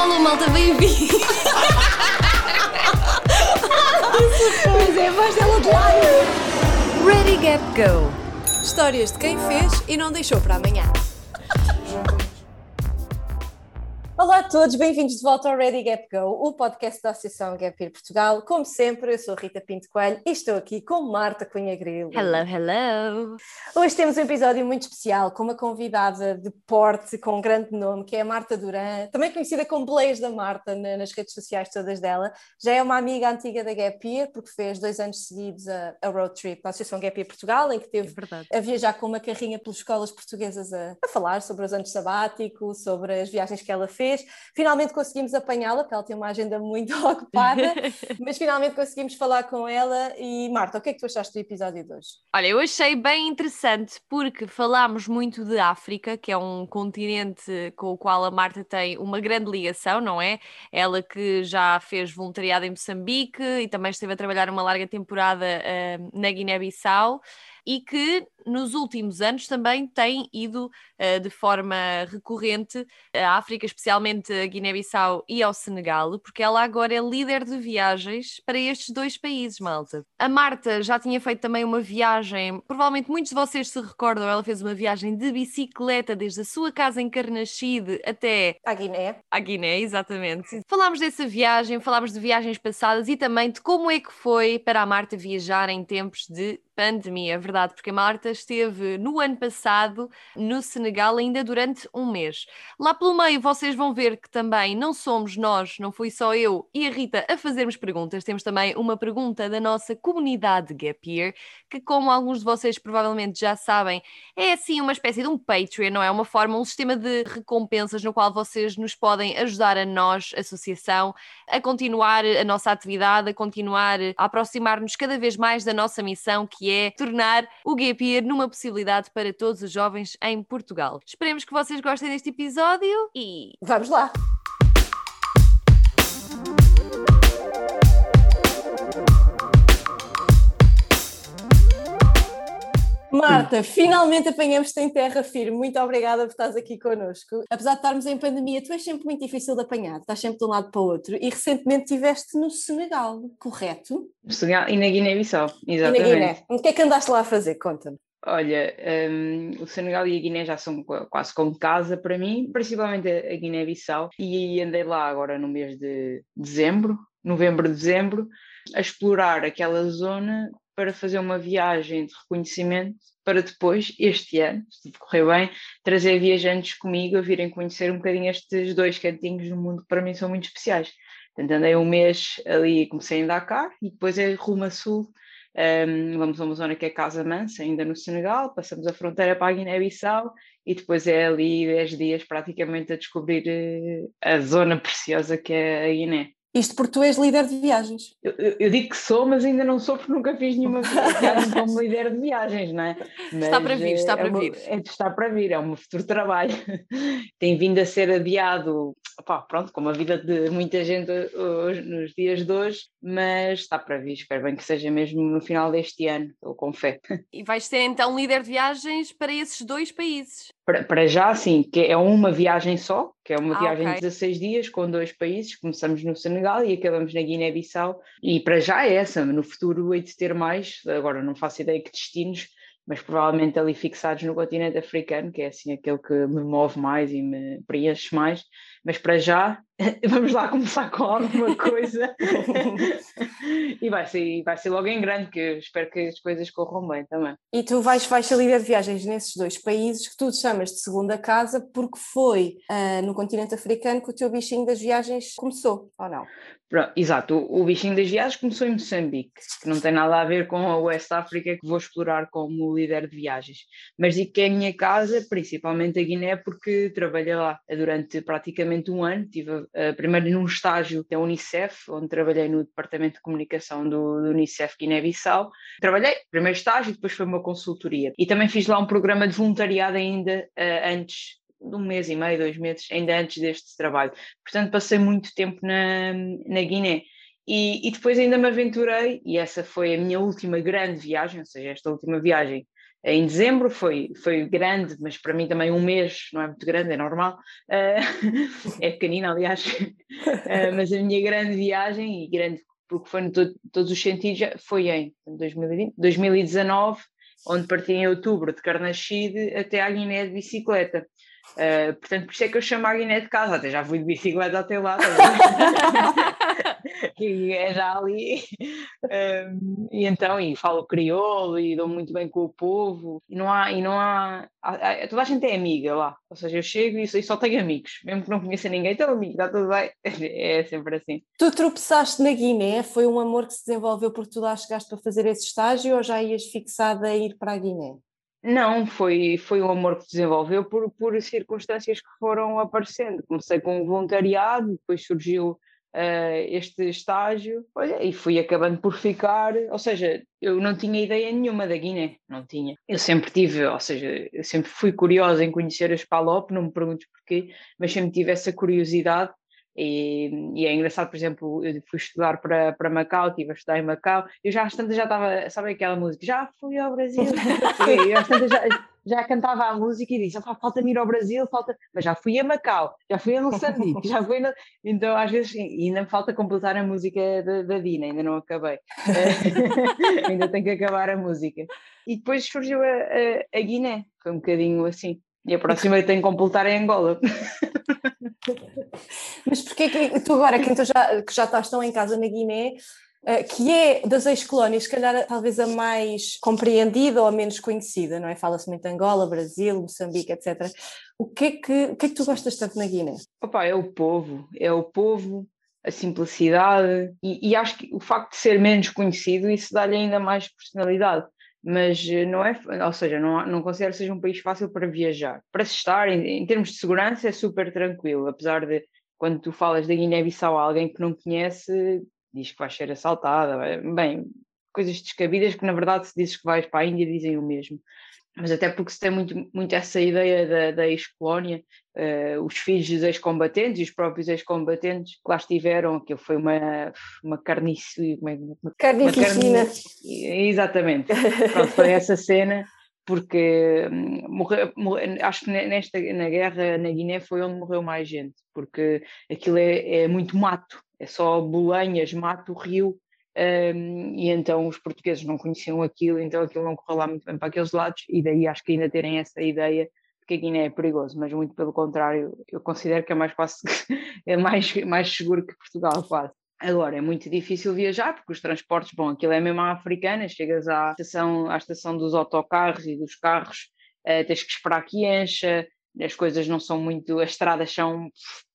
Alô, malta, bem-vindo! Pois é, a voz dela de lado. Ready, Gap, Go! Histórias de quem fez e não deixou para amanhã. Olá a todos, bem-vindos de volta ao Ready Gap Go, o podcast da Associação Gap Year Portugal. Como sempre, eu sou Rita Pinto Coelho e estou aqui com Marta Cunha Grilo. Hello, hello! Hoje temos um episódio muito especial com uma convidada de porte com um grande nome, que é a Marta Duran, também conhecida como Blaze da Marta na- nas redes sociais todas dela. Já é uma amiga antiga da Gap Year, porque fez dois anos seguidos a, a road trip na Associação Gap Year Portugal, em que teve verdade. a viajar com uma carrinha pelas escolas portuguesas a, a falar sobre os anos sabáticos, sobre as viagens que ela fez. Finalmente conseguimos apanhá-la, porque ela tem uma agenda muito ocupada, mas finalmente conseguimos falar com ela. E Marta, o que é que tu achaste do episódio de hoje? Olha, eu achei bem interessante porque falámos muito de África, que é um continente com o qual a Marta tem uma grande ligação, não é? Ela que já fez voluntariado em Moçambique e também esteve a trabalhar uma larga temporada eh, na Guiné-Bissau e que nos últimos anos também tem ido eh, de forma recorrente à África, especialmente a Guiné-Bissau e ao Senegal, porque ela agora é líder de viagens para estes dois países, malta. A Marta já tinha feito também uma viagem, provavelmente muitos de vocês se recordam, ela fez uma viagem de bicicleta desde a sua casa em Carnaxide até À Guiné. à Guiné, exatamente. Falámos dessa viagem, falámos de viagens passadas e também de como é que foi para a Marta viajar em tempos de pandemia, é verdade, porque a Marta esteve no ano passado no Senegal ainda durante um mês. Lá pelo meio vocês vão ver que também não somos nós, não fui só eu e a Rita a fazermos perguntas, temos também uma pergunta da nossa comunidade Gap Year, que como alguns de vocês provavelmente já sabem, é assim uma espécie de um Patreon, não é? Uma forma, um sistema de recompensas no qual vocês nos podem ajudar a nós, associação, a continuar a nossa atividade, a continuar a aproximar-nos cada vez mais da nossa missão, que é tornar o Gap Year numa possibilidade para todos os jovens em Portugal. Esperemos que vocês gostem deste episódio e Vamos lá! Marta, finalmente apanhamos-te em terra firme. Muito obrigada por estás aqui connosco. Apesar de estarmos em pandemia, tu és sempre muito difícil de apanhar, estás sempre de um lado para o outro. E recentemente estiveste no Senegal, correto? Senegal e na Guiné-Bissau, E exatamente. na Guiné. O que é que andaste lá a fazer? Conta-me. Olha, hum, o Senegal e a Guiné já são qua- quase como casa para mim, principalmente a a Guiné-Bissau, e andei lá agora no mês de dezembro, novembro, dezembro, a explorar aquela zona para fazer uma viagem de reconhecimento para depois, este ano, se tudo correr bem, trazer viajantes comigo a virem conhecer um bocadinho estes dois cantinhos do mundo que para mim são muito especiais. Portanto, andei um mês ali, comecei em Dakar e depois é rumo a sul, um, vamos a uma zona que é Casa Mansa, ainda no Senegal, passamos a fronteira para a Guiné-Bissau e depois é ali 10 dias praticamente a descobrir eh, a zona preciosa que é a Guiné. Isto porque tu és líder de viagens. Eu, eu- digo que sou, mas ainda não sou porque nunca fiz nenhuma viagem como líder de viagens, não é? Está Mas, para vir, eh, está é para uma- vir. É, está para vir, é um futuro trabalho. Tem vindo a ser adiado, opá, pronto, como a vida de muita gente hoje, nos dias de hoje, mas está para vir. Espero bem que seja mesmo no final deste ano, estou com fé. e vais ser então líder de viagens para esses dois países. Para, já, sim, que é uma viagem só, que é uma Ah, viagem de 16 dias com dois países. Começamos no Senegal e acabamos na Guiné-Bissau. E para já é essa, no futuro hei de ter mais. Agora não faço ideia que destinos, mas provavelmente ali fixados no continente africano, que é assim aquele que me move mais e me preenche mais. Mas para já, vamos lá começar com alguma coisa. e vai ser, vai ser logo em grande, que eu espero que as coisas corram bem também. E tu vais, vais ser líder de viagens nesses dois países que tu chamas de segunda casa porque foi ah, no continente africano que o teu bichinho das viagens começou, ou não? Pronto, exato, o, o bichinho das viagens começou em Moçambique, que não tem nada a ver com a West África que vou explorar como líder de viagens. Mas digo que é a minha casa, principalmente a Guiné, porque trabalhei lá durante praticamente um ano. Estive eh, primeiro num estágio da Unicef, onde trabalhei no departamento de comunicação do, do Unicef Guiné-Bissau. Trabalhei, primeiro estágio, depois foi uma consultoria. E também fiz lá um programa de voluntariado ainda eh, antes de um mês e meio, dois meses, ainda antes deste trabalho. Portanto, passei muito tempo na, na Guiné. E, e depois ainda me aventurei, e essa foi a minha última grande viagem, ou seja, esta última viagem em dezembro, foi, foi grande, mas para mim também um mês não é muito grande, é normal, uh, é pequenina, aliás, uh, mas a minha grande viagem, e grande porque foi em todos os sentidos, foi em 2020, 2019, onde parti em outubro de Carnaxide até à Guiné de bicicleta. Uh, portanto, por isso é que eu chamo a Guiné de casa, até já fui de bicicleta até lá. que é já ali. E então, e falo crioulo e dou muito bem com o povo. E não há, e não há, toda a gente é amiga lá. Ou seja, eu chego e, e só tenho amigos, mesmo que não conheça ninguém, então amigo, está tudo bem. É sempre assim. Tu tropeçaste na Guiné, foi um amor que se desenvolveu porque tu lá chegaste para fazer esse estágio ou já ias fixada a ir para a Guiné? Não, foi, foi um amor que se desenvolveu por, por circunstâncias que foram aparecendo. Comecei com o voluntariado, depois surgiu uh, este estágio, olha, e fui acabando por ficar, ou seja, eu não tinha ideia nenhuma da Guiné, não tinha. Eu sempre tive, ou seja, eu sempre fui curiosa em conhecer as PALOP, não me perguntes porquê, mas sempre tive essa curiosidade e, e, é engraçado, por exemplo, eu fui estudar para, para Macau, estive a estudar em Macau, eu já às tantas já estava, sabe aquela música? Já fui ao Brasil, eu às tantas já, já cantava a música e disse, falta-me ir ao Brasil, falta, mas já fui a Macau, já fui a Moçambique, já fui, então às vezes ainda me falta completar a música da, da Dina, ainda não acabei, ainda tenho que acabar a música. E depois surgiu a, a, a Guiné, foi um bocadinho assim. E a próxima eu tenho que completar em Angola. Mas porquê que tu agora, que, tu já, que já estás tão em casa na Guiné, eh, que é das ex-colónias, se calhar talvez a mais compreendida ou a menos conhecida, não é? Fala-se muito de Angola, Brasil, Moçambique, etc. O que é que, o que, é que tu gostas tanto na Guiné? Opa, é o povo, é o povo, a simplicidade e, e acho que o facto de ser menos conhecido, isso dá-lhe ainda mais personalidade mas eh, não é, ou seja, não, não considero que seja um país fácil para viajar. Para se estar, em, em termos de segurança, é super tranquilo, apesar de quando tu falas da Guiné-Bissau a alguém que não conhece, diz que vais ser assaltada, bem, coisas descabidas que na verdade se dizes que vais para a Índia dizem o mesmo mas até porque se tem muito, muito essa ideia da, da ex-colónia, uh, os filhos dos ex-combatentes e os próprios ex-combatentes que lá estiveram, aquilo foi uma, uma carnice... Uma, Carnificina. Uma exatamente, Pronto, foi essa cena, porque hum, morreu, morreu, acho que nesta, na guerra na Guiné foi onde morreu mais gente, porque aquilo é, é muito mato, é só bolanhas, mato, rio, um, e então os portugueses não conheciam aquilo, então aquilo não correu lá muito bem para aqueles lados, e daí acho que ainda terem essa ideia de que a Guiné é perigoso, mas muito pelo contrário, eu considero que é mais fácil, é mais, mais seguro que Portugal, quase. Agora, é muito difícil viajar porque os transportes, bom, aquilo é mesmo à africana, chegas à estação, à estação dos autocarros e dos carros, uh, tens que esperar que encha, as coisas não são muito, as estradas são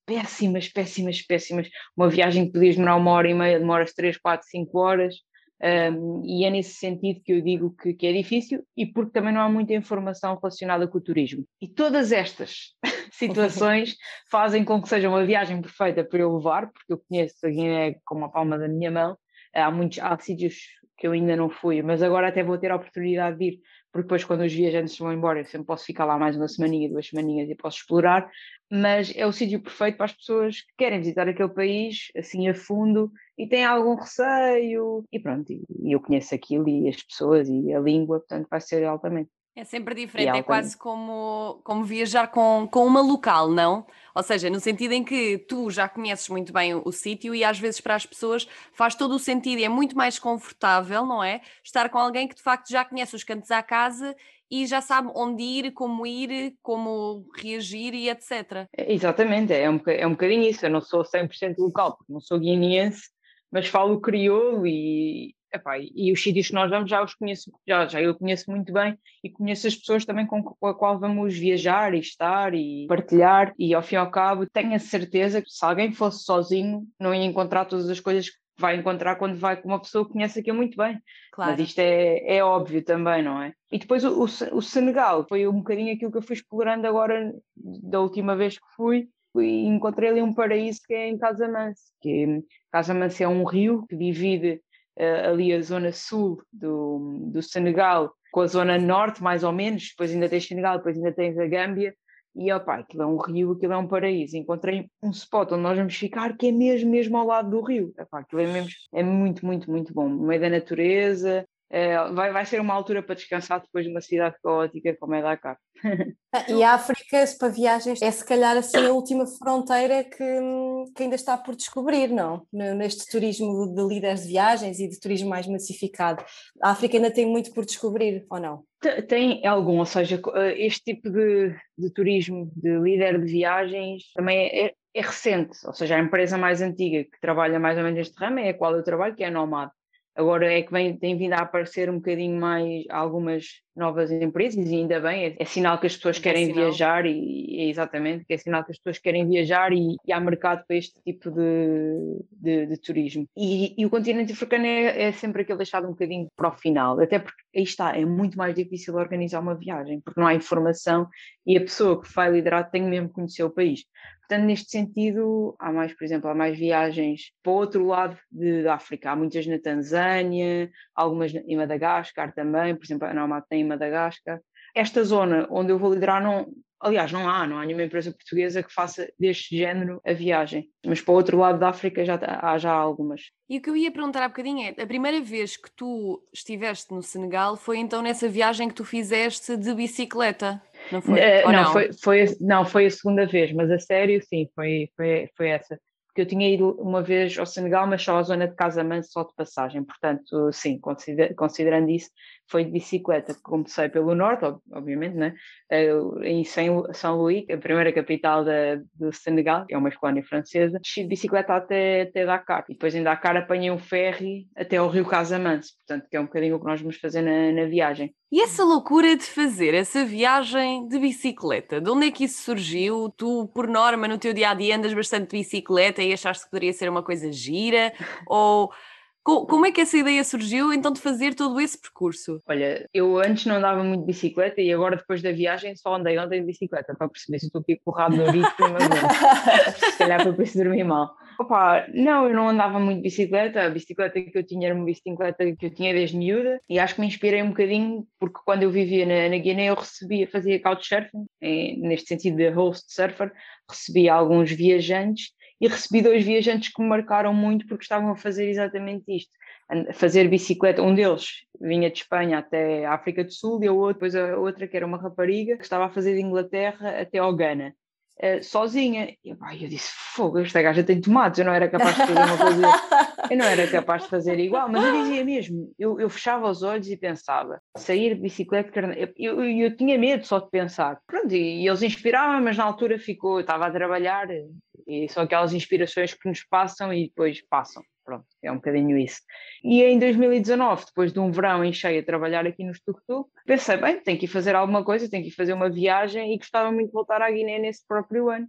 péssimas, péssimas, péssimas. Uma viagem que podias demorar uma hora e meia, demoras três, quatro, cinco horas. Um, e é nesse sentido que eu digo que, que, é difícil e porque também não há muita informação relacionada com o turismo. E todas estas situações fazem com que seja uma viagem perfeita para eu levar, porque eu conheço a Guiné com a palma da minha mão. Há muitos há sítios que eu ainda não fui, mas agora até vou ter a oportunidade de ir, porque depois quando os viajantes vão embora eu sempre posso ficar lá mais uma semaninha, duas semaninhas e posso explorar, mas é o sítio perfeito para as pessoas que querem visitar aquele país assim a fundo e têm algum receio e pronto, e, eu conheço aquilo e as pessoas e a língua, portanto vai ser altamente. É sempre diferente, é quase como, como viajar com, com uma local, não? Ou seja, no sentido em que tu já conheces muito bem o, o sítio e às vezes para as pessoas faz todo o sentido e é muito mais confortável, não é? Estar com alguém que de facto já conhece os cantos à casa e já sabe onde ir, como ir, como reagir e etc. É, exatamente, é um, é um bocadinho isso. Eu não sou 100% local, porque não sou guineense, mas falo crioulo e, epá, e os sítios que nós vamos já os conheço, já, já eu conheço muito bem e conheço as pessoas também com, com a qual vamos viajar e estar e partilhar e ao fim e ao cabo tenho a certeza que se alguém fosse sozinho não ia encontrar todas as coisas que vai encontrar quando vai com uma pessoa que conhece aquilo muito bem. Claro. Mas isto é, é óbvio também, não é? E depois o, o, o, Senegal foi um bocadinho aquilo que eu fui explorando agora da última vez que fui e encontrei ali um paraíso que é em Casamance, que Casamance é um rio que divide ali a zona sul do, do Senegal com a zona norte, mais ou menos, depois ainda tens Senegal, depois ainda tens a Gâmbia, e opa, aquilo é um rio, aquilo é um paraíso. Encontrei um spot onde nós vamos ficar que é mesmo, mesmo ao lado do rio. Opa, aquilo é mesmo, é muito, muito, muito bom. No meio da natureza, é, vai, vai ser uma altura para descansar depois de uma cidade caótica como é Dakar. Ah, e a África, para viagens, é se calhar assim a última fronteira que, que ainda está por descobrir, não? Neste turismo de líderes de viagens e de turismo mais massificado. A África ainda tem muito por descobrir, ou não? Tem algum, ou seja, eh, este tipo de, de turismo de líder de viagens também é, é recente, ou seja, a empresa mais antiga que trabalha mais ou menos neste ramo é a qual eu trabalho, que é a Nomad. Agora é que vem, tem vindo a aparecer um bocadinho mais algumas novas empresas e ainda bem, é, é sinal que as pessoas é querem viajar e é exatamente, que é sinal que as pessoas querem viajar e, e há mercado para este tipo de, de, de turismo. E, e, o continente africano é, é, sempre aquele deixado um bocadinho para o final, até porque aí está, é muito mais difícil organizar uma viagem, porque não há informação e a pessoa que vai liderar tem mesmo que conhecer o país. Portanto, neste sentido, há mais, por exemplo, há mais viagens para o outro lado de, da África. Há muitas na Tanzânia, algumas em Madagascar também, por exemplo, a Nomad tem em Madagascar. Esta zona onde eu vou liderar não, Aliás, não há, não há nenhuma empresa portuguesa que faça deste género a viagem. Mas para o outro lado da África já há já algumas. E o que eu ia perguntar há bocadinho é: a primeira vez que tu estiveste no Senegal foi então nessa viagem que tu fizeste de bicicleta? Não foi? Uh, não, não, Foi, foi, não, foi a segunda vez, mas a sério, sim, foi, foi, foi essa. Porque eu tinha ido uma vez ao Senegal, mas só à zona de Casamance, só de passagem. Portanto, sim, considerando isso, foi de bicicleta. Comecei pelo norte, obviamente, né? em São Luís, a primeira capital da, do Senegal, que é uma colónia francesa. Desci de bicicleta até, até Dakar. E depois em Dakar apanhei um ferry até ao rio Casamance, portanto, que é um bocadinho o que nós vamos fazer na, na viagem. E essa loucura de fazer essa viagem de bicicleta, de onde é que isso surgiu? Tu, por norma, no teu dia a dia andas bastante de bicicleta e achaste que poderia ser uma coisa gira? Ou como é que essa ideia surgiu então de fazer todo esse percurso? Olha, eu antes não andava muito de bicicleta e agora depois da viagem só andei ontem de bicicleta para perceber se estou aqui com o rabo no ritmo, mas se calhar por isso dormir mal. Opa, não, eu não andava muito de bicicleta, a bicicleta que eu tinha era uma bicicleta que eu tinha desde miúda e acho que me inspirei um bocadinho porque quando eu vivia na, na Guiné eu recebia, fazia couchsurfing, neste sentido de host surfer, recebia alguns viajantes e recebi dois viajantes que me marcaram muito porque estavam a fazer exatamente isto. A fazer bicicleta, um deles vinha de Espanha até a África do Sul e a outra, depois a outra que era uma rapariga que estava a fazer de Inglaterra até ao Ghana. Uh, sozinha. E eu, eu disse: Fogo, esta gaja tem tomates. Eu não era capaz de fazer uma coisa, eu não era capaz de fazer igual, mas eu dizia mesmo. Eu, eu fechava os olhos e pensava: sair de bicicleta, eu, eu, eu tinha medo só de pensar. Pronto, e, e eles inspiravam, mas na altura ficou, eu estava a trabalhar, e são aquelas inspirações que nos passam e depois passam. Pronto, é um bocadinho isso. E em 2019, depois de um verão em cheio a trabalhar aqui no Tuk-Tuk, pensei, bem, tenho que ir fazer alguma coisa, tenho que ir fazer uma viagem e gostava muito de voltar à Guiné nesse próprio ano.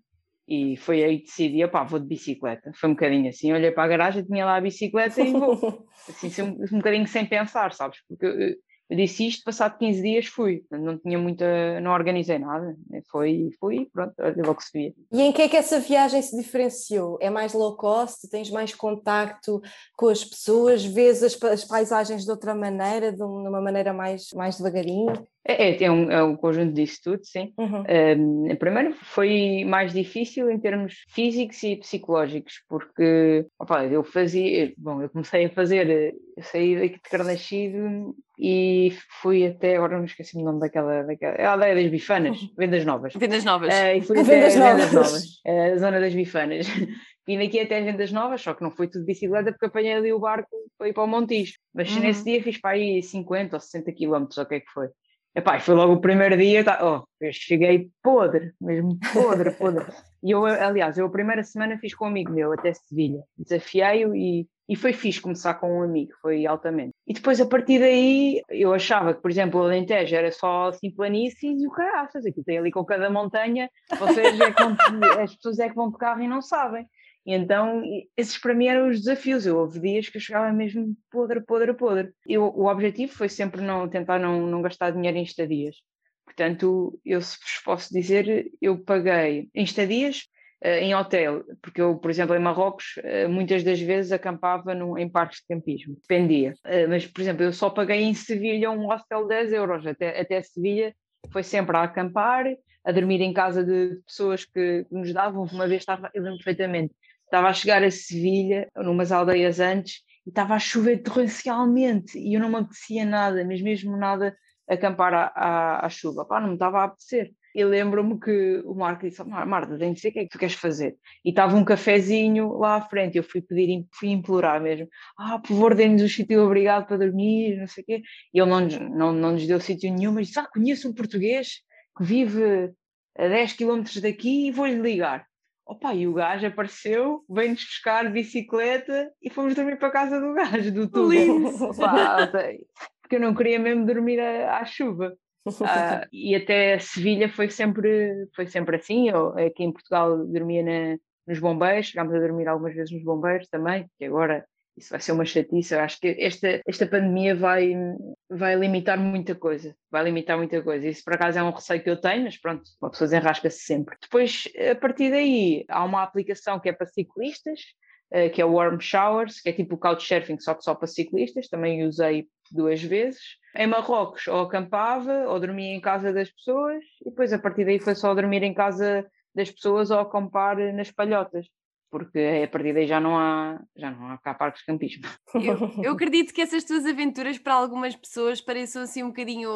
E foi aí que decidi, opá, vou de bicicleta. Foi um bocadinho assim, olhei para a garagem, tinha lá a bicicleta e vou. Assim, um, um bocadinho sem pensar, sabes? Porque eu disse isto, passado 15 dias fui, não tinha muita, não organizei nada, né, foi, fui, pronto, olha logo se via. E em que é que essa viagem se diferenciou? É mais low cost, tens mais contacto com as pessoas, vês as, as paisagens de outra maneira, de uma maneira mais, mais devagarinho? É, é, é, um, é um conjunto disso tudo, sim. Uhum. Um, primeiro foi mais difícil em termos físicos e psicológicos, porque opa, eu fazia, bom, eu comecei a fazer, eu saí daqui de Carnascido e fui até, agora não esqueci o nome daquela, daquela é a aldeia das bifanas, Vendas Novas. Vendas Novas. Uh, e fui até Vendas Novas, Vendas Novas uh, a zona das bifanas. Vim daqui até Vendas Novas, só que não foi tudo bicicleta porque apanhei ali o barco para ir para o Montijo. Mas uhum. nesse dia fiz para aí 50 ou 60 quilómetros, ou o que é que foi. Epá, foi logo o primeiro dia, tá, oh, eu cheguei podre, mesmo podre, podre. E eu, aliás, eu a primeira semana fiz com um amigo meu até Sevilha, desafiei-o e, e foi fixe começar com um amigo, foi altamente. E depois a partir daí eu achava que, por exemplo, o Alentejo era só assim planícies e o caraças, aqui tem ali com cada montanha, vocês é que vão, as pessoas é que vão de carro e não sabem. E então, esses para mim eram os desafios. Eu houve dias que eu chegava mesmo podre, podre, podre. Eu, o objetivo foi sempre não tentar não, não gastar dinheiro em estadias. Portanto, eu se vos posso dizer, eu paguei em estadias, uh, em hotel, porque eu, por exemplo, em Marrocos, uh, muitas das vezes acampava no, em parques de campismo, dependia. Uh, mas, por exemplo, eu só paguei em Sevilha um hostel 10 euros, até, até Sevilha foi sempre a acampar, a dormir em casa de pessoas que nos davam, uma vez estava, eu lembro perfeitamente, estava a chegar a Sevilha, numas aldeias antes, e estava a chover torrencialmente e eu não me apetecia nada, mas mesmo nada acampar à, à, à chuva. Pá, não me estava a apetecer. E lembro-me que o Marco disse: Marta, tem de ser o que é que tu queres fazer? E estava um cafezinho lá à frente. Eu fui pedir, fui implorar mesmo: Ah, por favor, dê-nos um sítio obrigado para dormir, não sei o quê. E ele não, não, não nos deu sítio nenhum, mas disse: Ah, conheço um português que vive a 10 km daqui e vou-lhe ligar. Opa, e o gajo apareceu, veio-nos buscar de bicicleta e fomos dormir para a casa do gajo, do tubo. porque eu não queria mesmo dormir à, à chuva. Uh, e até Sevilha foi sempre, foi sempre assim. Eu, aqui em Portugal dormia na, nos bombeiros, chegámos a dormir algumas vezes nos bombeiros também, que agora isso vai ser uma chatice. Eu acho que esta, esta pandemia vai, vai limitar muita coisa. Vai limitar muita coisa. Isso por acaso é um receio que eu tenho, mas pronto, uma pessoa desenrasca-se sempre. Depois, a partir daí, há uma aplicação que é para ciclistas, uh, que é o Warm Showers, que é tipo o Couchsurfing, só que só para ciclistas. Também usei duas vezes. Em Marrocos, ou acampava, ou dormia em casa das pessoas, e depois a partir daí foi só dormir em casa das pessoas ou acampar nas palhotas porque a partir daí já não há, já não há cá parques de campismo. Eu, eu, acredito que essas tuas aventuras para algumas pessoas pareçam assim um bocadinho,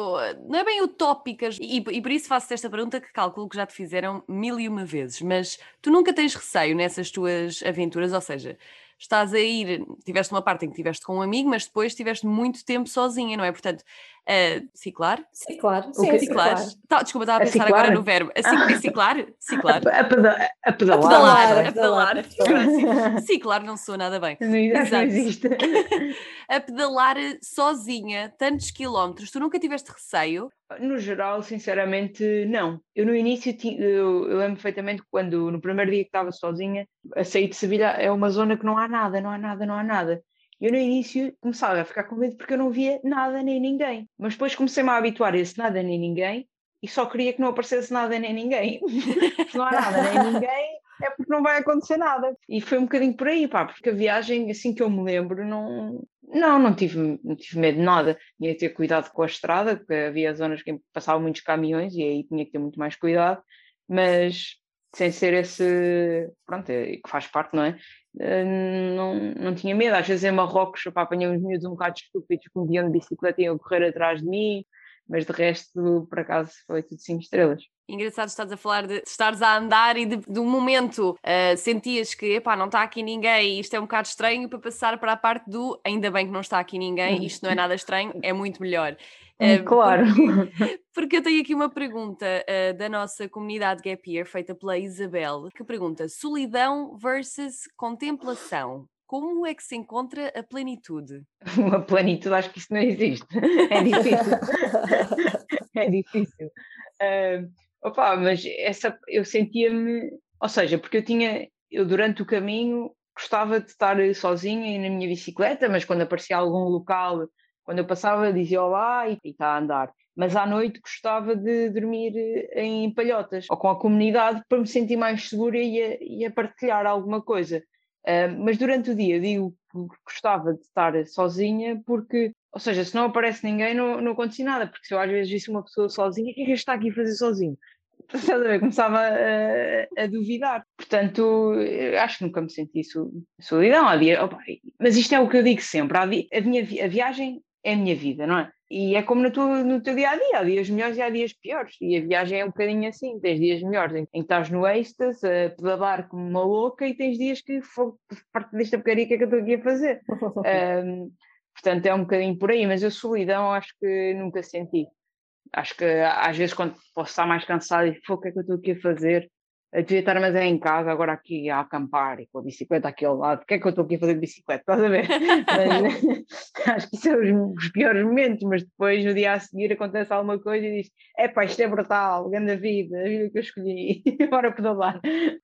não é bem utópicas, e, e por isso faço esta pergunta que calculo que já te fizeram mil e uma vezes, mas tu nunca tens receio nessas tuas aventuras, ou seja, estás a ir, tiveste uma parte em que estiveste com um amigo, mas depois estiveste muito tempo sozinha, não é? Portanto, uh, ciclar? Ciclar, sim, okay. ciclar. Tá, desculpa, estava a pensar a agora no verbo. A ciclar? Ciclar. A, peda a pedalar. A pedalar. A pedalar. Ciclar não sou nada bem. Não, Exato. não existe. a pedalar sozinha, tantos quilómetros, tu nunca tiveste receio? No geral, sinceramente, não. Eu no início, eu, eu lembro perfeitamente quando, no primeiro dia que estava sozinha, a sair de Sevilha é uma zona que não há nada, não há nada, não há nada. Eu no início começava a ficar com medo porque eu não via nada nem ninguém. Mas depois comecei-me a habituar a esse nada nem ninguém e só queria que não aparecesse nada nem ninguém. Se não há nada nem ninguém, é porque não vai acontecer nada. E foi um bocadinho por aí, pá, porque a viagem, assim que eu me lembro, não, não, não tive, não tive medo de nada. Tinha que ter cuidado com a estrada, porque havia zonas que passavam muitos caminhões e aí tinha que ter muito mais cuidado, mas sem ser esse, pronto, é, que faz parte, não é? Eh, não, não tinha medo. Às vezes em Marrocos, pá, apanhei uns miúdos um bocado estúpidos que me viam de bicicleta e iam correr atrás de mim, mas de resto, por acaso, foi tudo cinco estrelas. Engraçado, estás a falar de estares a andar e de, de um momento uh, sentias que, epá, não está aqui ninguém, isto é um bocado estranho, para passar para a parte do ainda bem que não está aqui ninguém, hum. isto não é nada estranho, é muito melhor. Uh, claro. Porque, porque, eu tenho aqui uma pergunta uh, da nossa comunidade Gap Year, feita pela Isabel, que pergunta: solidão versus contemplação como é que se encontra a plenitude? A plenitude, acho que isso não existe. É difícil. é difícil. Uh, opa, mas essa, eu sentia-me, ou seja, porque eu tinha, eu durante o caminho gostava de estar sozinha na minha bicicleta, mas quando aparecia algum local, quando eu passava, dizia olá e está a andar. Mas à noite gostava de dormir em palhotas ou com a comunidade para me sentir mais segura e a, e a partilhar alguma coisa. Uh, mas durante o dia digo que gostava de estar sozinha porque, ou seja, se não aparece ninguém não, não acontece nada, porque se eu às vezes visse uma pessoa sozinha, o que é que está aqui a fazer sozinho? Começava a, a, duvidar. Portanto, acho que nunca me senti solidão. Mas isto é o que eu digo sempre: a, minha, a viagem é a minha vida, não é? E é como no teu, no teu dia a dia, há dias melhores e há dias piores. E a viagem é um bocadinho assim: tens dias melhores em que estás no êxtase, a pedalar como uma louca, e tens dias que parte desta porcaria que é que eu estou aqui a fazer. um, portanto, é um bocadinho por aí, mas a solidão acho que nunca senti. Acho que às vezes, quando posso estar mais cansado e o que é que eu estou aqui a fazer, eu devia estar mas é em casa, agora aqui a acampar e com a bicicleta aqui ao lado. O que é que eu estou aqui a fazer de bicicleta? Estás a ver? mas, acho que são os, os, piores momentos, mas depois no dia a seguir acontece alguma coisa e diz: é pá, isto é brutal, grande vida, a vida que eu escolhi, bora pedalar.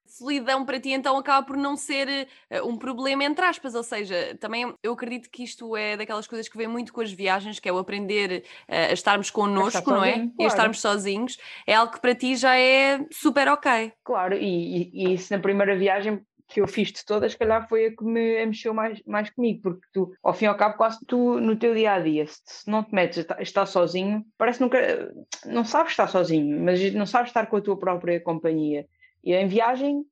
Solidão para ti então acaba por não ser uh, um problema, entre aspas, ou seja, também eu acredito que isto é daquelas coisas que vem muito com as viagens, que é o aprender uh, a estarmos connosco, não é? Claro. E a estarmos sozinhos, é algo que para ti já é super ok. Claro claro, e, e, e, isso na primeira viagem que eu fiz de todas, se calhar foi a que me mexeu mais, mais comigo, porque tu, ao fim e ao cabo, quase tu no teu dia a dia, se não te metes a estar sozinho, parece nunca, não sabes estar sozinho, mas não sabes estar com a tua própria companhia. E em viagem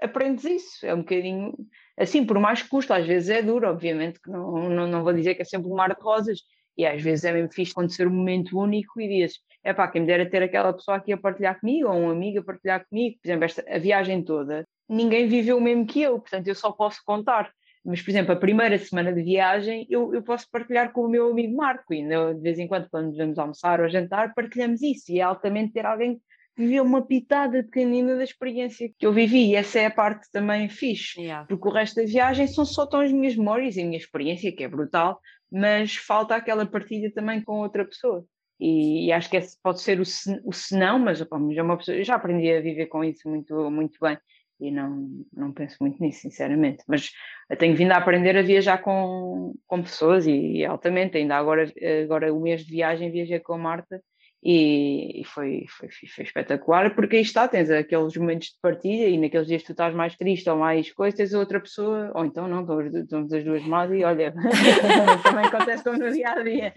aprendes isso, é um bocadinho, Assim, por mais que custa, às vezes é duro, obviamente que não, não, não vou dizer que é sempre um mar de rosas, e às vezes é mesmo fixe acontecer um momento único e dizes, é pá, quem me dera ter aquela pessoa aqui a partilhar comigo, ou um amigo a partilhar comigo, por exemplo, esta, a viagem toda, ninguém viveu o mesmo que eu, portanto eu só posso contar. Mas, por exemplo, a primeira semana de viagem eu, eu posso partilhar com o meu amigo Marco, e de vez em quando, quando vamos almoçar ou jantar, partilhamos isso, e é altamente ter alguém viver uma pitada pequenina da experiência que eu vivi, e essa é a parte também fixe, yeah. porque o resto da viagem são só tão as minhas memórias e a minha experiência, que é brutal, mas falta aquela partilha também com outra pessoa. E, e acho que esse pode ser o, se, o senão, mas opa, é uma pessoa, eu já aprendi a viver com isso muito, muito bem e não, não penso muito nisso, sinceramente. Mas tenho vindo a aprender a viajar com, com pessoas e, e altamente, ainda agora, agora o mês de viagem viajei com a Marta e, foi, foi, foi, espetacular, porque aí está, tens aqueles momentos de partilha e naqueles dias que tu estás mais triste ou mais coisa, tens outra pessoa, ou então não, estamos as duas más e olha, também acontece como no dia a dia,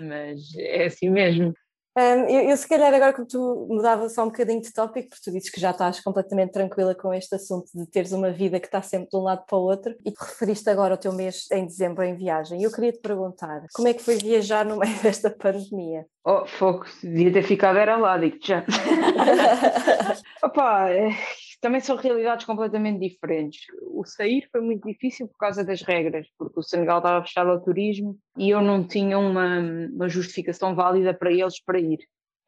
mas é assim mesmo. Um, eu, eu, se calhar agora que tu mudava só um bocadinho de tópico, porque tu dizes que já estás completamente tranquila com este assunto de teres uma vida que está sempre de um lado para o outro e referiste agora ao teu mês em dezembro em viagem. Eu queria te perguntar, como é que foi viajar no meio desta pandemia? Oh, fogo, devia ter ficado era lá, digo já. Opa, é, também são realidades completamente diferentes. O sair foi muito difícil por causa das regras, porque o Senegal estava fechado ao turismo e eu não tinha uma, uma justificação válida para eles para ir.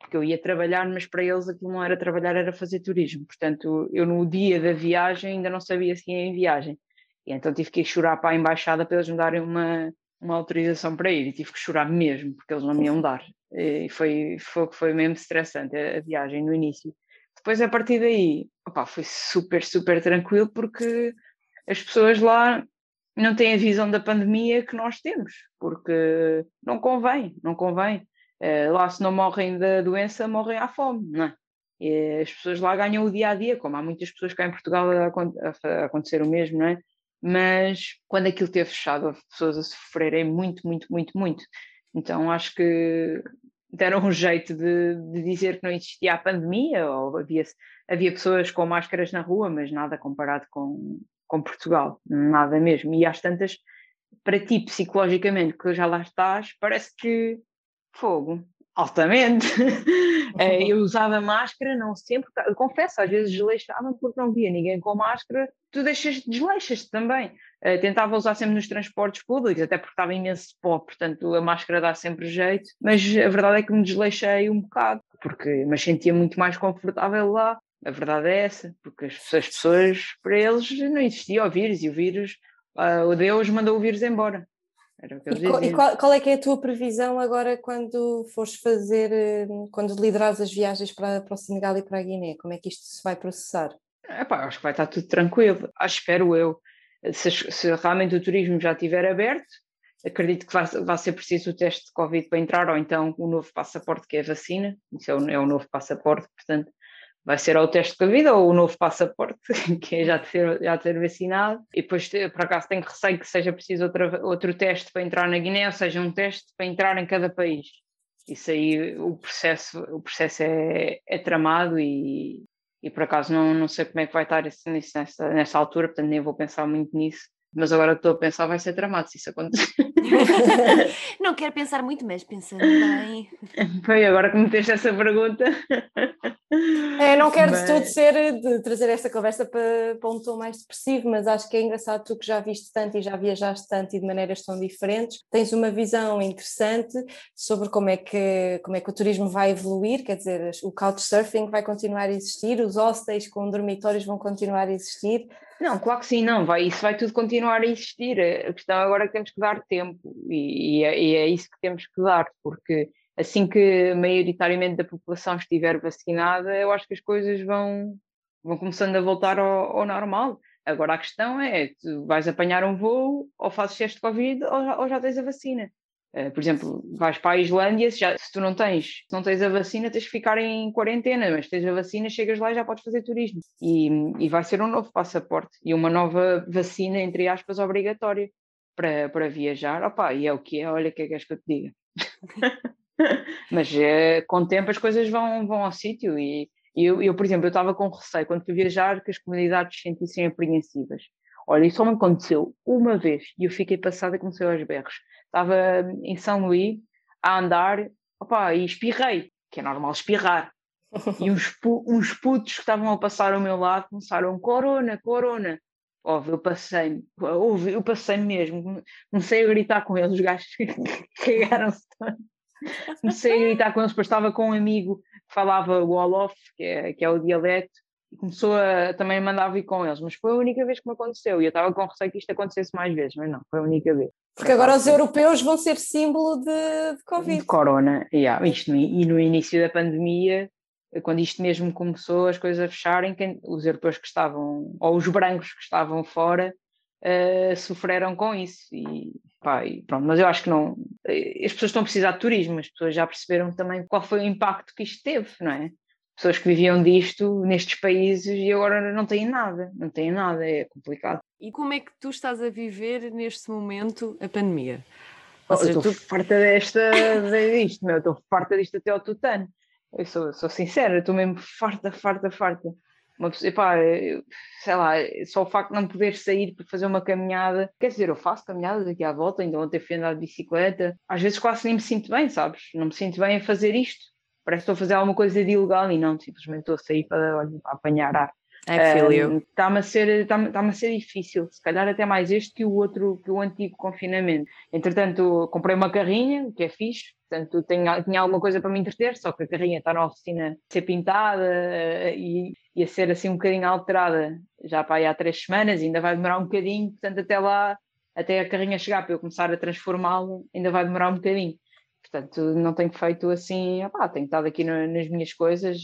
Porque eu ia trabalhar, mas para eles aquilo não era trabalhar, era fazer turismo. Portanto, eu no dia da viagem ainda não sabia se ia em viagem. E então tive que chorar para a embaixada para eles me darem uma, uma autorização para ir. E tive que chorar mesmo, porque eles não me iam dar. E foi, foi, foi mesmo estressante a, a viagem no início depois a partir daí opa, foi super, super tranquilo porque as pessoas lá não têm a visão da pandemia que nós temos, porque não convém, não convém. Uh, lá se não morrem da doença, morrem à fome, não é? As pessoas lá ganham o dia a dia, como há muitas pessoas cá em Portugal a acontecer o mesmo, não é? Mas quando aquilo teve fechado, houve pessoas a sofrerem muito, muito, muito, muito. Então acho que deram um jeito de, de, dizer que não existia a pandemia, ou havia, havia pessoas com máscaras na rua, mas nada comparado com, com Portugal, nada mesmo. E às tantas, para ti, psicologicamente, que já lá estás, parece que fogo, altamente. Eh, eu usava máscara, não sempre, confesso, às vezes desleixava porque não via ninguém com máscara, tu deixas, desleixas-te também. Uh, tentava usar sempre nos transportes públicos, até porque estava imenso pó, portanto a máscara dá sempre jeito, mas a verdade é que me desleixei um bocado, porque me sentia muito mais confortável lá. A verdade é essa, porque as, as pessoas, para eles, não existia o vírus e o vírus, uh, o Deus mandou o vírus embora. Era o que eles e, diziam. e qual, qual, é que é a tua previsão agora quando fores fazer, eh, quando liderares as viagens para, para o Senegal e para a Guiné? Como é que isto se vai processar? Epá, acho que vai estar tudo tranquilo, acho, espero eu. Se, se realmente o turismo já estiver aberto, acredito que vai, vai, ser preciso o teste de Covid para entrar, ou então o novo passaporte, que é a vacina, isso é o, é o novo passaporte, portanto, vai ser ou o teste de Covid ou o novo passaporte, que é já ter, já ter vacinado, e depois, por acaso, tenho receio que seja preciso outra, outro teste para entrar na Guiné, ou seja, um teste para entrar em cada país. Isso aí, o processo, o processo é, é tramado e, e por acaso não, não sei como é que vai estar isso, nessa, nessa altura, portanto nem vou pensar muito nisso mas agora estou a pensar vai ser dramático se isso acontecer. não quero pensar muito, mas pensando bem. Foi agora que me fez essa pergunta. É, não quero mas... de todo ser de trazer esta conversa para, para um tom mais depressivo, mas acho que é engraçado tu que já viste tanto e já viajaste tanto e de maneiras tão diferentes, tens uma visão interessante sobre como é que, como é que o turismo vai evoluir, quer dizer, o couchsurfing vai continuar a existir, os hostels com dormitórios vão continuar a existir, não, claro que sim, não, vai, isso vai tudo continuar a existir. A questão agora é que temos que dar tempo e, e, é, e, é, isso que temos que dar, porque assim que maioritariamente da população estiver vacinada, eu acho que as coisas vão, vão começando a voltar ao, ao normal. Agora a questão é, tu vais apanhar um voo, ou fazes teste de Covid, ou ou já tens a vacina. Uh, por exemplo, vais para a Islândia, se, já, se tu não tens, não tens a vacina, tens que ficar em quarentena, mas tens a vacina, chegas lá e já podes fazer turismo. E, e vai ser um novo passaporte e uma nova vacina, entre aspas, obrigatória para, para viajar. Opa, e é o que é, olha o que é que que eu te diga. mas uh, com o tempo as coisas vão, vão ao sítio e eu, eu, por exemplo, eu estava com receio quando fui viajar que as comunidades se sentissem apreensivas Olha, isso só me aconteceu uma vez e eu fiquei passada como se aos berros. Estava em São Luís a andar opa, e espirrei, que é normal espirrar. E uns, uns putos que estavam a passar ao meu lado começaram corona, corona. Óbvio, eu passei, eu passei mesmo, comecei a gritar com eles, os gajos cagaram-se Comecei a gritar com eles, depois estava com um amigo que falava o Olof, que é, que é o dialeto, começou a também mandar vir com eles, mas foi a única vez que me aconteceu, e eu estava com receio que isto acontecesse mais vezes, mas não, foi a única vez. Porque agora os europeus vão ser símbolo de, de Covid. De corona, yeah, isto, e no início da pandemia quando isto mesmo começou, as coisas a fecharem, quem, os europeus que estavam, ou os brancos que estavam fora, uh, sofreram com isso. E, pá, e pronto, mas eu acho que não. As pessoas estão a precisar de turismo, as pessoas já perceberam também qual foi o impacto que isto teve, não é? Pessoas que viviam disto nestes países e agora não têm nada, não têm nada, é complicado. E como é que tu estás a viver neste momento a pandemia? Ou seja, estou tu... farta desta, disto, meu, estou farta disto até ao tutano. Eu sou, sou sincera, estou mesmo farta, farta, farta. Uma pessoa, epá, sei lá, só o facto de não poder sair para fazer uma caminhada, quer dizer, eu faço caminhadas aqui à volta, ainda ontem fui andar de bicicleta, às vezes quase nem me sinto bem, sabes? Não me sinto bem a fazer isto, parece que estou a fazer alguma coisa de ilegal e não, simplesmente estou a sair para, olha, para apanhar ar. Está-me a, ser, está a ser difícil, se calhar até mais este que o outro, que o antigo confinamento. Entretanto, comprei uma carrinha, que é fixe, portanto tenho, tinha alguma coisa para me entreter, só que a carrinha está na oficina a ser pintada eh, e, e a ser assim um bocadinho alterada já para aí há três semanas, ainda vai demorar um bocadinho, portanto até lá, até a carrinha chegar para eu começar a transformá-la, ainda vai demorar um bocadinho. Portanto, não tenho feito assim, opá, tenho estado aqui no, nas minhas coisas,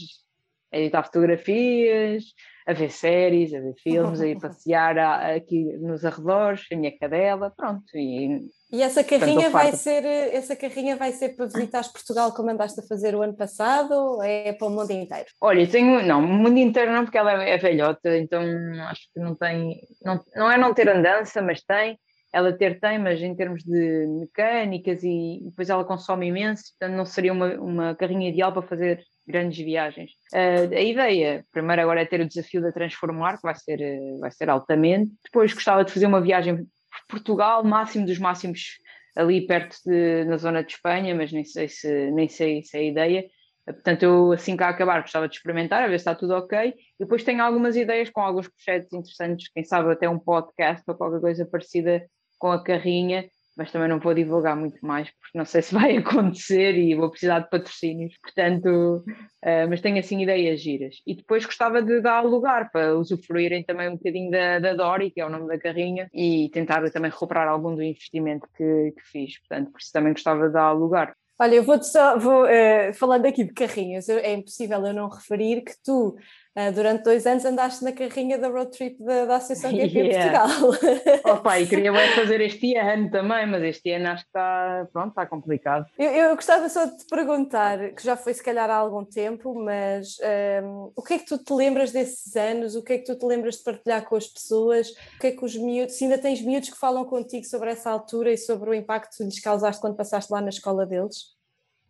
a editar fotografias, a ver séries, a ver filmes, a ir passear a, aqui nos arredores, a minha cadela, pronto. E, e essa carrinha vai ser, essa carrinha vai ser para visitar Portugal como andaste a fazer o ano passado ou é para o mundo inteiro? Olha, tenho, não, o mundo inteiro não, porque ela é, é velhota, então acho que não tem, não, não é não ter andança, mas tem, ela ter tem, mas em termos de mecânicas e depois ela consome imenso, portanto não seria uma, uma carrinha ideal para fazer grandes viagens. Uh, a ideia, primeiro agora é ter o desafio de transformar, que vai ser, uh, vai ser altamente. Depois gostava de fazer uma viagem por Portugal, máximo dos máximos ali perto de, na zona de Espanha, mas nem sei se, nem sei se é a ideia. Uh, portanto, eu assim que acabar gostava de experimentar, a ver se está tudo ok. E depois tenho algumas ideias com alguns projetos interessantes, quem sabe até um podcast ou qualquer coisa parecida com a carrinha, mas também não vou divulgar muito mais porque não sei se vai acontecer e vou precisar de patrocínios, portanto, uh, mas tenho assim ideias giras. E depois gostava de dar lugar para usufruírem também um bocadinho da, da Dori, que é o nome da carrinha, e tentar também recuperar algum do investimento que, que fiz, portanto, por isso também gostava de dar lugar. Olha, eu vou-te só, vou, uh, falando aqui de carrinhas, é impossível eu não referir que tu Uh, durante dois anos andaste na carrinha da road trip da, da Associação GP yeah. Portugal. Opa, e queria fazer este ano também, mas este ano acho que está, pronto, está complicado. Eu, eu gostava só de te perguntar, que já foi se calhar há algum tempo, mas um, o que é que tu te lembras desses anos? O que é que tu te lembras de partilhar com as pessoas? O que é que os miúdos, se ainda tens miúdos que falam contigo sobre essa altura e sobre o impacto que lhes causaste quando passaste lá na escola deles?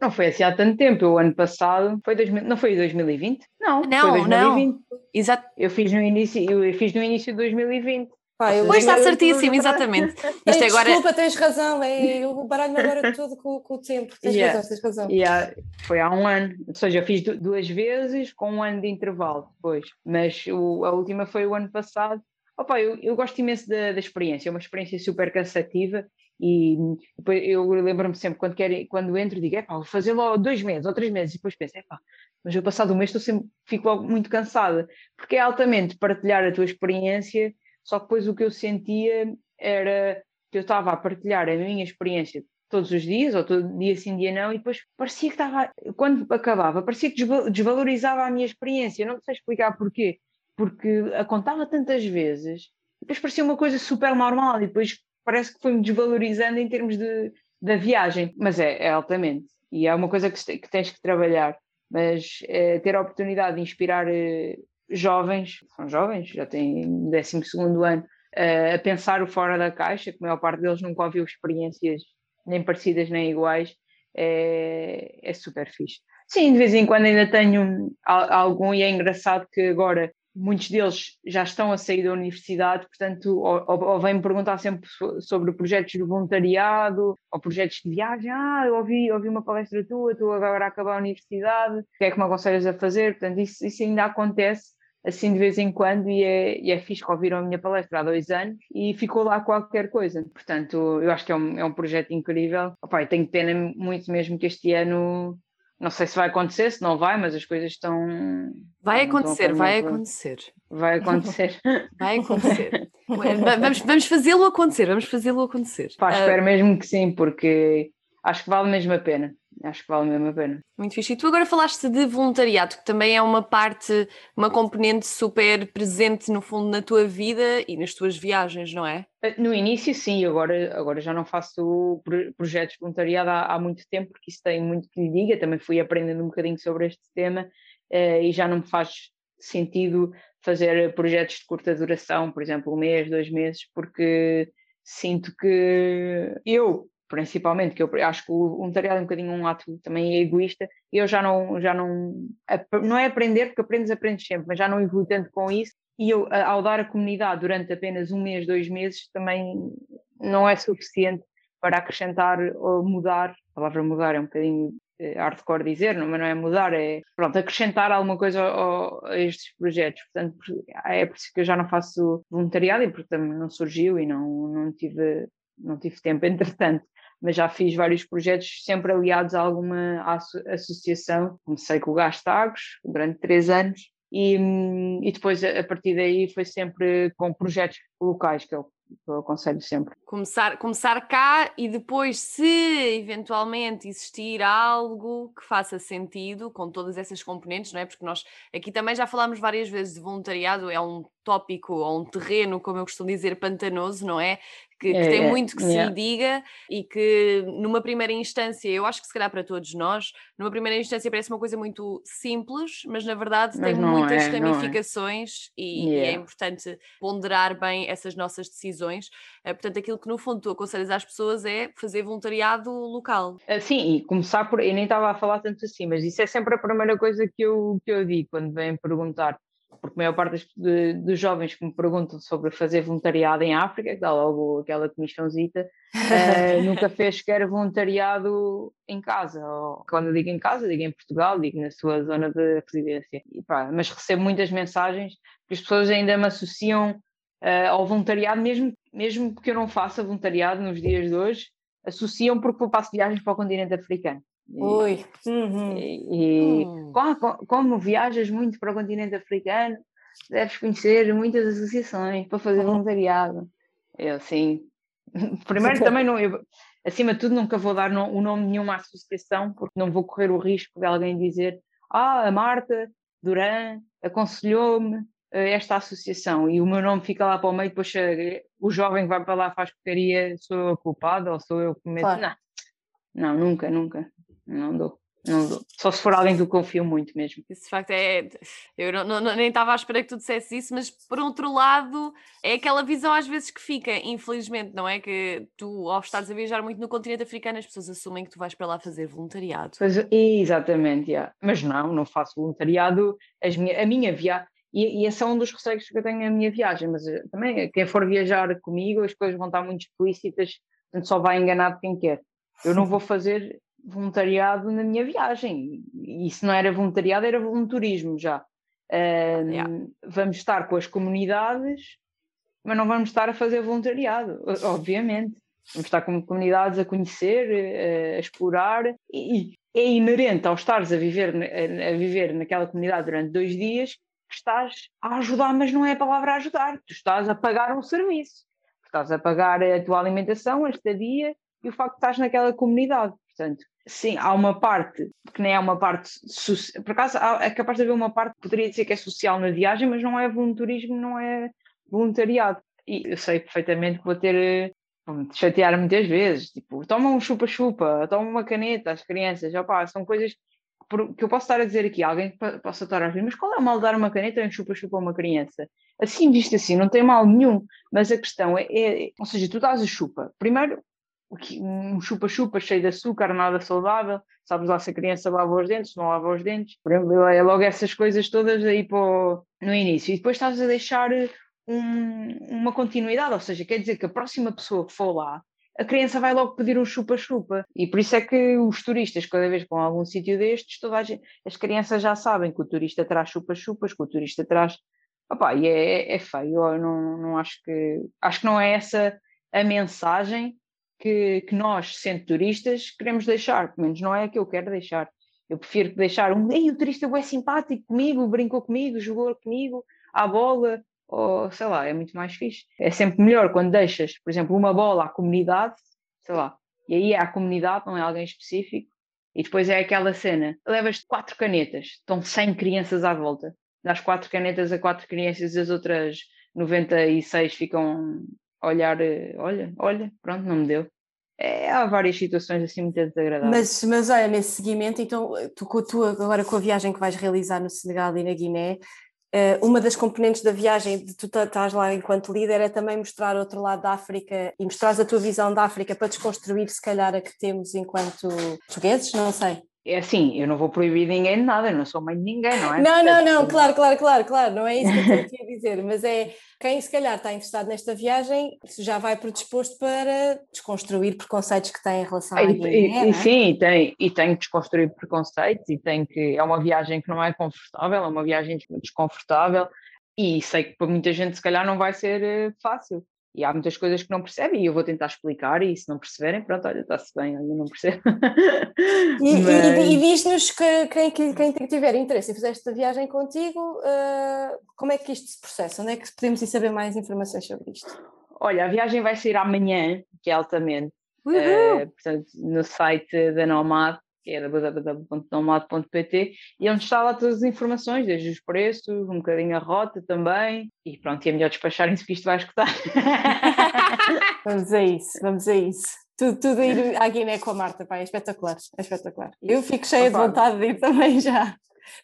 Não foi assim há tanto tempo. O ano passado foi 2000, não foi 2020? Não, não, foi 2020. Não. Exato. Eu fiz no início, eu fiz no início de 2020. Pá, eu pois está certíssimo, exatamente. Isto agora... Desculpa, tens razão, é, eu baralho-me agora todo com, com, o tempo. Tens yeah. razão, tens razão. Yeah. Foi há um ano, ou seja, eu fiz duas vezes com um ano de intervalo depois, mas o, a última foi o ano passado. Opa, eu, eu gosto imenso da, da experiência, é uma experiência super cansativa e depois eu lembro-me sempre, quando, quero, quando entro, digo, é pá, vou fazer logo dois meses ou três meses, e depois penso, é pá, mas eu passado um mês estou sempre, fico logo muito cansada, porque é altamente partilhar a tua experiência, só que depois o que eu sentia era que eu estava a partilhar a minha experiência todos os dias, ou todo dia sim, dia não, e depois parecia que estava, quando acabava, parecia que desvalorizava a minha experiência, não sei explicar porquê, porque a contava tantas vezes, depois parecia uma coisa super normal, e depois parece que foi-me desvalorizando em termos de, da viagem, mas é, é altamente. E é uma coisa que, que tens que trabalhar. Mas é, ter a oportunidade de inspirar é, jovens, são jovens, já têm 12 ano, é, a pensar o fora da caixa, que a maior parte deles nunca ouviu experiências nem parecidas nem iguais, é, é super fixe. Sim, de vez em quando ainda tenho algum, e é engraçado que agora muitos deles já estão a sair da universidade, portanto, ou, ou, vêm-me perguntar sempre sobre projetos de voluntariado ou projetos de viagem. Ah, eu ouvi, ouvi uma palestra tua, tu agora acabar a universidade, o que é que me aconselhas a fazer? Portanto, isso, isso ainda acontece assim de vez em quando e é, e é fixe que ouviram a minha palestra há dois anos e ficou lá qualquer coisa. Portanto, eu acho que é um, é um projeto incrível. Opa, tenho pena muito mesmo que este ano não sei se vai acontecer, se não vai, mas as coisas estão. Vai acontecer, vai acontecer. Vai acontecer. Vai acontecer. vamos vamos fazê-lo acontecer, vamos fazê-lo acontecer. Pá, espero uh... mesmo que sim, porque acho que vale mesmo a pena acho que vale mesmo a pena. Muito fixe. E tu agora falaste de voluntariado, que também é uma parte, uma componente super presente no fundo na tua vida e nas tuas viagens, não é? Eh, no início, sim, agora, agora já não faço projetos de voluntariado há, há muito tempo, porque isso tem muito que lhe diga. Também fui aprendendo um bocadinho sobre este tema uh, e já não me faz sentido fazer projetos de curta duração, por exemplo, um mês, dois meses, porque sinto que eu principalmente, que eu acho que o voluntariado é um bocadinho um ato também egoísta, e eu já não, já não, não é aprender, porque aprendes, aprendes sempre, mas já não evolui tanto com isso, e eu, ao dar a comunidade durante apenas um mês, dois meses, também não é suficiente para acrescentar ou mudar, a palavra mudar é um bocadinho eh, hardcore dizer, não, mas não é mudar, é pronto, acrescentar alguma coisa ao, a estes projetos. Portanto, é por isso que eu já não faço voluntariado e porque também não surgiu e não, não tive não tive tempo entretanto mas já fiz vários projetos sempre aliados a alguma associação. Comecei com o Gastagos durante três anos e, e depois a partir daí foi sempre com projetos locais que eu, que eu aconselho sempre. Começar, começar cá e depois, se eventualmente existir algo que faça sentido com todas essas componentes, não é? Porque nós aqui também já falámos várias vezes de voluntariado, é um tópico ou um terreno, como eu costumo dizer, pantanoso, não é? Que, que é, tem é, muito que se diga e que numa primeira instância, eu acho que se calhar para todos nós, numa primeira instância parece uma coisa muito simples, mas na verdade mas tem muitas é, ramificações e, yeah. e, é importante ponderar bem essas nossas decisões. Uh, portanto, aquilo que no fundo tu aconselhas às pessoas é fazer voluntariado local. Uh, sim, e começar por. Eu nem estava a falar tanto assim, mas isso é sempre a primeira coisa que eu, que eu digo quando vêm perguntar porque a maior parte dos, jovens que me perguntam sobre fazer voluntariado em África, que dá logo aquela comissãozita, uh, nunca fez sequer voluntariado em casa. Ou, quando eu digo em casa, digo em Portugal, digo na sua zona de residência. E, pá, mas recebo muitas mensagens que as pessoas ainda me associam uh, ao voluntariado, mesmo, mesmo que eu não faça voluntariado nos dias de hoje, associam porque eu faço viagens para o continente africano. Ui. Uhum. E, e hum. como, como, viajas muito para o continente africano, deves conhecer muitas associações para fazer voluntariado. Eu sim. Primeiro também não, eu, acima de tudo nunca vou dar no, o nome de nenhuma associação porque não vou correr o risco de alguém dizer ah, a Marta Duran aconselhou-me esta associação e o meu nome fica lá para o meio, depois o jovem vai para lá faz porcaria, sou eu a culpada ou sou eu que me Claro. Não, não, nunca, nunca não dou. Não dou. Só se for alguém que eu confio muito mesmo. Isso de facto é. Eu não, não, nem estava à espera que tu dissesse isso, mas por outro lado, é aquela visão às vezes que fica, infelizmente, não é? Que tu, ao estares a viajar muito no continente africano, as pessoas assumem que tu vais para lá fazer voluntariado. Pois, exatamente, yeah. mas não, não faço voluntariado. As minha, a minha viagem. E, e esse é um dos receios que eu tenho na minha viagem, mas eh, também quem for viajar comigo, as coisas vão estar muito explícitas, portanto só vai enganar quem quer. Eu não vou fazer voluntariado na minha viagem. E se não era voluntariado, era volunturismo já. Um, yeah. Vamos estar com as comunidades, mas não vamos estar a fazer voluntariado, obviamente. Vamos estar com comunidades a conhecer, a explorar, e é inerente ao estares a viver, a viver naquela comunidade durante dois dias que estás a ajudar, mas não é a palavra ajudar, tu estás a pagar um serviço, estás a pagar a tua alimentação, a estadia e o facto de estás naquela comunidade. Portanto, sim, há uma parte que nem é uma parte. Por acaso, é capaz de haver uma parte que poderia dizer que é social na viagem, mas não é voluntarismo, não é voluntariado. E eu sei perfeitamente que vou ter. Vou te chatear muitas vezes, tipo, toma um chupa-chupa, toma uma caneta às crianças, opá, são coisas que eu posso estar a dizer aqui, alguém possa estar a dizer, mas qual é o mal de dar uma caneta ou um chupa-chupa a uma criança? Assim, visto assim, não tem mal nenhum, mas a questão é, é, ou seja, tu dás a chupa, primeiro um chupa-chupa cheio de açúcar, nada saudável, sabes lá se a criança lava os dentes, não lava os dentes, por exemplo, é logo essas coisas todas aí o, no início, e depois estás a deixar um, uma continuidade, ou seja, quer dizer que a próxima pessoa que for lá, a criança vai logo pedir um chupa-chupa, e por isso é que os turistas, cada vez que vão a algum sítio destes, toda gente, as crianças já sabem que o turista traz chupa-chupas, que o turista traz Opa, e é, é feio, eu não, não acho que acho que não é essa a mensagem que, que nós, sendo turistas, queremos deixar, pelo menos não é a que eu quero deixar. Eu prefiro deixar um, ei, o turista é simpático comigo, brincou comigo, jogou comigo, à bola, ou sei lá, é muito mais fixe. É sempre melhor quando deixas, por exemplo, uma bola à comunidade, sei lá, e aí é a comunidade, não é alguém específico, e depois é aquela cena, levas quatro canetas, estão 100 crianças à volta, das quatro canetas a quatro crianças, as outras 96 ficam olhar, eh, olha, olha, pronto, não me deu. É, há várias situações assim muito desagradáveis. Mas, mas olha, nesse seguimento, então, tu, tu agora com a viagem que vais realizar no Senegal e na Guiné, eh, uma das componentes da viagem de tu estás lá enquanto líder é também mostrar outro lado da África e mostrar a tua visão da África para desconstruir se calhar a que temos enquanto portugueses, não sei. É assim, eu não vou proibir ninguém de nada, eu não sou mãe de ninguém, não é? Não, não, não, claro, claro, claro, claro, não é isso que eu estou aqui a dizer, mas é quem se calhar está interessado nesta viagem já vai predisposto para desconstruir preconceitos que tem em relação à Guiné, e, e, é? Sim, tem, e tem que desconstruir preconceitos e tem que, é uma viagem que não é confortável, é uma viagem desconfortável e sei que para muita gente se calhar não vai ser eh, fácil, e há muitas coisas que não percebem e eu vou tentar explicar e se não perceberem, pronto, olha, está-se bem, eu não percebo. E, Mas... e, e diz-nos que quem, quem tiver interesse em fazer esta viagem contigo, uh, como é que isto se processa? Onde é que podemos ir saber mais informações sobre isto? Olha, a viagem vai sair amanhã, que é altamente, uh, portanto, no site da Nomad, que é www.nomad.pt, e onde está lá todas as informações, desde os preços, um bocadinho a rota também, e pronto, e é melhor despacharem-se que isto vai escutar. vamos a isso, vamos a isso. Tudo, tudo ir à Guiné com a Marta, pá, é espetacular, é espetacular. Eu fico cheia Opa. de vontade de ir também já.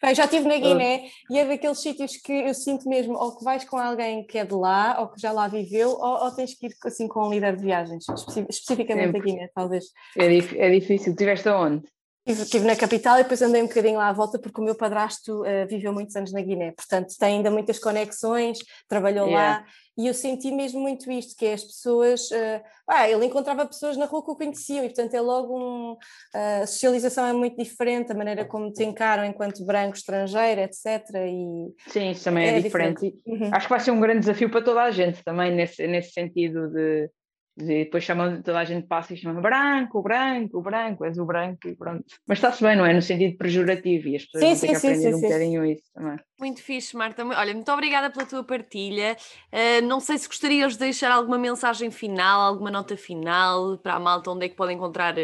Bem, já estive na Guiné e é daqueles sítios que eu sinto mesmo, ou que vais com alguém que é de lá, ou que já lá viveu, ou, ou tens que ir assim com um líder de viagens, especificamente Sempre. a Guiné, talvez. É, é difícil. Tiveste aonde? Estive na capital e depois andei um bocadinho lá à volta porque o meu padrasto uh, viveu muitos anos na Guiné, portanto tem ainda muitas conexões, trabalhou yeah. lá e eu senti mesmo muito isto, que é as pessoas, uh, ah, ele encontrava pessoas na rua que o conheciam e portanto é logo um, uh, a socialização é muito diferente, a maneira como te encaram enquanto branco, estrangeiro, etc. E Sim, isso também é, é diferente. diferente. Uhum. Acho que vai ser um grande desafio para toda a gente também nesse, nesse sentido de e depois chamam, toda a gente passa e chama branco, branco, branco, és o branco e pronto. Mas está-se bem, não é? No sentido pejorativo e as pessoas sim, têm sim, que aprender sim, um bocadinho isso também. Muito fixe, Marta. Olha, muito obrigada pela tua partilha. Uh, não sei se gostarias de deixar alguma mensagem final, alguma nota final para a malta, onde é que podem encontrar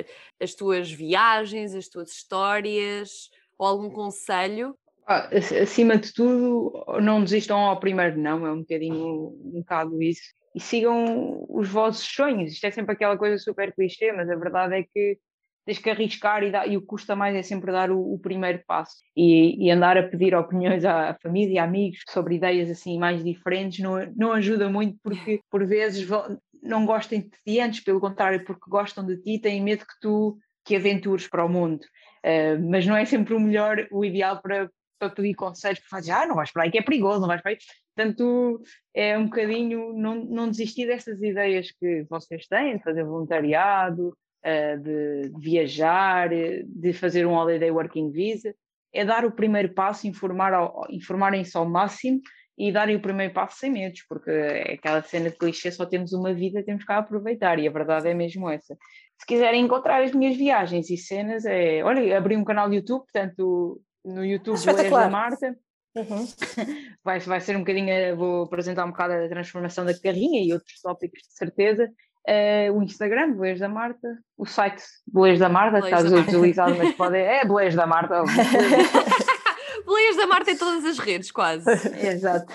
as tuas viagens, as tuas histórias ou algum conselho? Ah, acima de tudo, não desistam ao primeiro não, é um bocadinho um bocado isso e sigam os vossos sonhos. Isto é sempre aquela coisa super clichê, mas a verdade é que tens que arriscar e, dar, e o que custa mais é sempre dar o, o primeiro passo e, e, andar a pedir opiniões à família e amigos sobre ideias assim mais diferentes não, não ajuda muito porque por vezes não gostam de ti antes, pelo contrário, porque gostam de ti, têm medo que tu que aventures para o mundo. Uh, mas não é sempre o melhor, o ideal para, para pedir conselhos, para fazer, ah, não vais para aí que é perigoso, não vais para aí. Portanto, é um bocadinho não, não desistir dessas ideias que vocês têm, de fazer voluntariado, uh, de, viajar, de fazer um holiday working visa, é dar o primeiro passo, informar informarem-se ao máximo e darem o primeiro passo sem medos, porque é aquela cena de clichê, só temos uma vida, temos que aproveitar, e a verdade é mesmo essa. Se quiserem encontrar as minhas viagens e cenas, é, olha, abri um canal de YouTube, portanto, no YouTube da Marta. Uhum. Vai, vai ser um bocadinho, vou apresentar um bocado a transformação da carrinha e outros tópicos de certeza. Uh, o Instagram, Boleias da Marta, o site Boleias da Marta, está desutilizado, mas pode. É Boleias da Marta. Boleias da Marta em todas as redes, quase. Exato.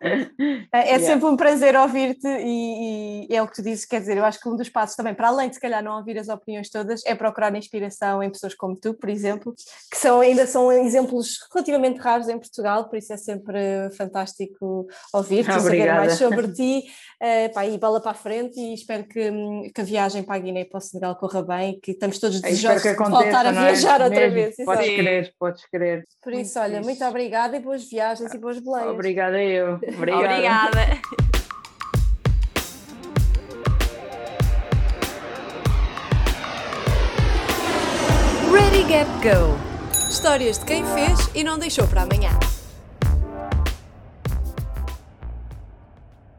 É, é sempre um prazer ouvir-te e, e, é o que tu dizes, quer dizer, eu acho que um dos passos também, para além de se calhar não ouvir as opiniões todas, é procurar inspiração em pessoas como tu, por exemplo, que são, ainda são exemplos relativamente raros em Portugal, por isso é sempre fantástico ouvir-te e saber mais sobre ti. Uh, pá, e bola para a frente e espero que, que, a viagem para a Guiné e para o Senegal corra bem, que estamos todos desejosos de voltar a é? viajar é? outra Mesmo. vez. Podes querer, podes querer. Por isso, muito olha, muito obrigada e boas viagens e boas boleias. Obrigada eu. Obrigada. Obrigada. Ready Gap Go. Histórias de quem fez e não deixou para amanhã.